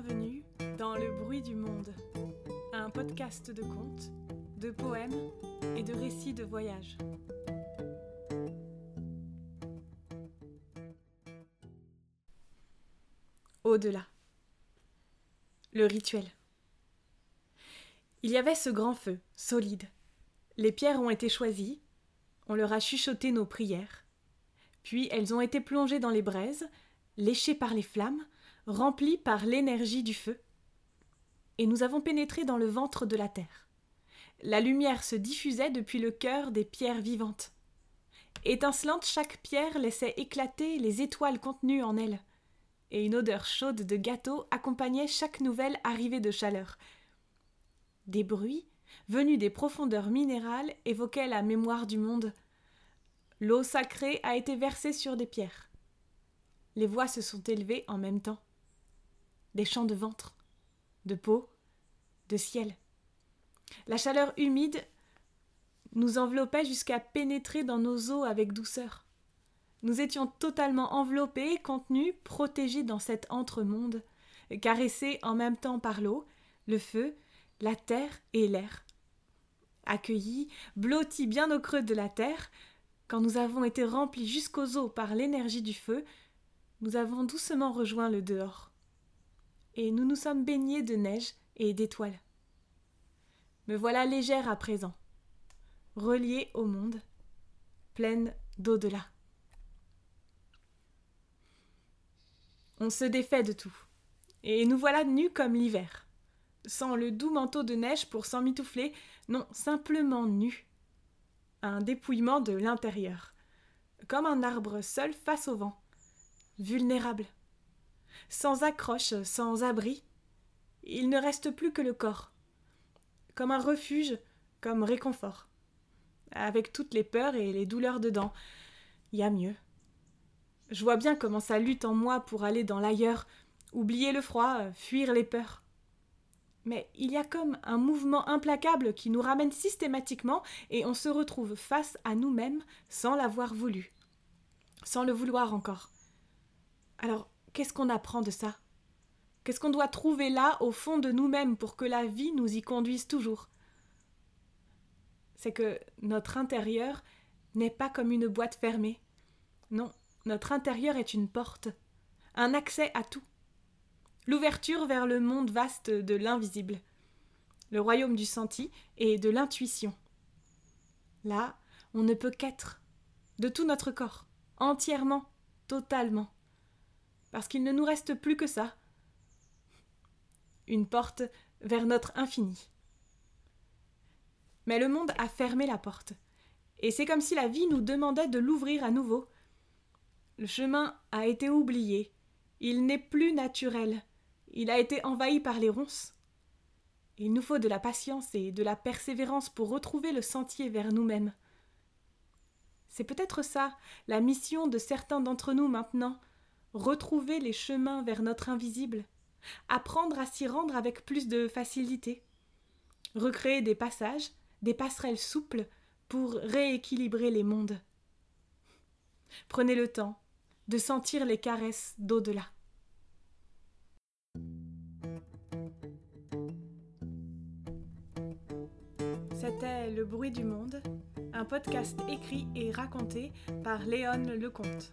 Bienvenue dans Le bruit du monde, un podcast de contes, de poèmes et de récits de voyage. Au-delà. Le rituel. Il y avait ce grand feu, solide. Les pierres ont été choisies, on leur a chuchoté nos prières, puis elles ont été plongées dans les braises, léchées par les flammes, remplies par l'énergie du feu. Et nous avons pénétré dans le ventre de la terre. La lumière se diffusait depuis le cœur des pierres vivantes. Étincelante, chaque pierre laissait éclater les étoiles contenues en elle, et une odeur chaude de gâteau accompagnait chaque nouvelle arrivée de chaleur. Des bruits, venus des profondeurs minérales, évoquaient la mémoire du monde. L'eau sacrée a été versée sur des pierres. Les voix se sont élevées en même temps. Des chants de ventre, de peau, de ciel. La chaleur humide nous enveloppait jusqu'à pénétrer dans nos os avec douceur. Nous étions totalement enveloppés, contenus, protégés dans cet entre-monde, caressés en même temps par l'eau, le feu, la terre et l'air. Accueillis, blottis bien au creux de la terre, quand nous avons été remplis jusqu'aux os par l'énergie du feu, nous avons doucement rejoint le dehors. Et nous nous sommes baignés de neige et d'étoiles. Me voilà légère à présent, reliée au monde, pleine d'au-delà. On se défait de tout, et nous voilà nus comme l'hiver, sans le doux manteau de neige pour s'emmitoufler, non, simplement nus. Un dépouillement de l'intérieur, comme un arbre seul face au vent, vulnérable, sans accroche, sans abri. Il ne reste plus que le corps, comme un refuge, comme réconfort, avec toutes les peurs et les douleurs dedans. Y a mieux. Je vois bien comment ça lutte en moi pour aller dans l'ailleurs, oublier le froid, fuir les peurs. Mais il y a comme un mouvement implacable qui nous ramène systématiquement et on se retrouve face à nous-mêmes sans l'avoir voulu, sans le vouloir encore. Alors, qu'est-ce qu'on apprend de ça? Qu'est-ce qu'on doit trouver là au fond de nous-mêmes pour que la vie nous y conduise toujours? C'est que notre intérieur n'est pas comme une boîte fermée. Non, notre intérieur est une porte, un accès à tout. L'ouverture vers le monde vaste de l'invisible, le royaume du senti et de l'intuition. Là, on ne peut qu'être, de tout notre corps, entièrement, totalement. Parce qu'il ne nous reste plus que ça. Une porte vers notre infini. Mais le monde a fermé la porte, et c'est comme si la vie nous demandait de l'ouvrir à nouveau, le chemin a été oublié. Il n'est plus naturel. Il a été envahi par les ronces. Il nous faut de la patience et de la persévérance pour retrouver le sentier vers nous-mêmes. C'est peut-être ça, la mission de certains d'entre nous maintenant, retrouver les chemins vers notre invisible, apprendre à s'y rendre avec plus de facilité, recréer des passages, des passerelles souples pour rééquilibrer les mondes. Prenez le temps, de sentir les caresses d'au-delà. C'était Le bruit du monde, un podcast écrit et raconté par Léon Lecomte.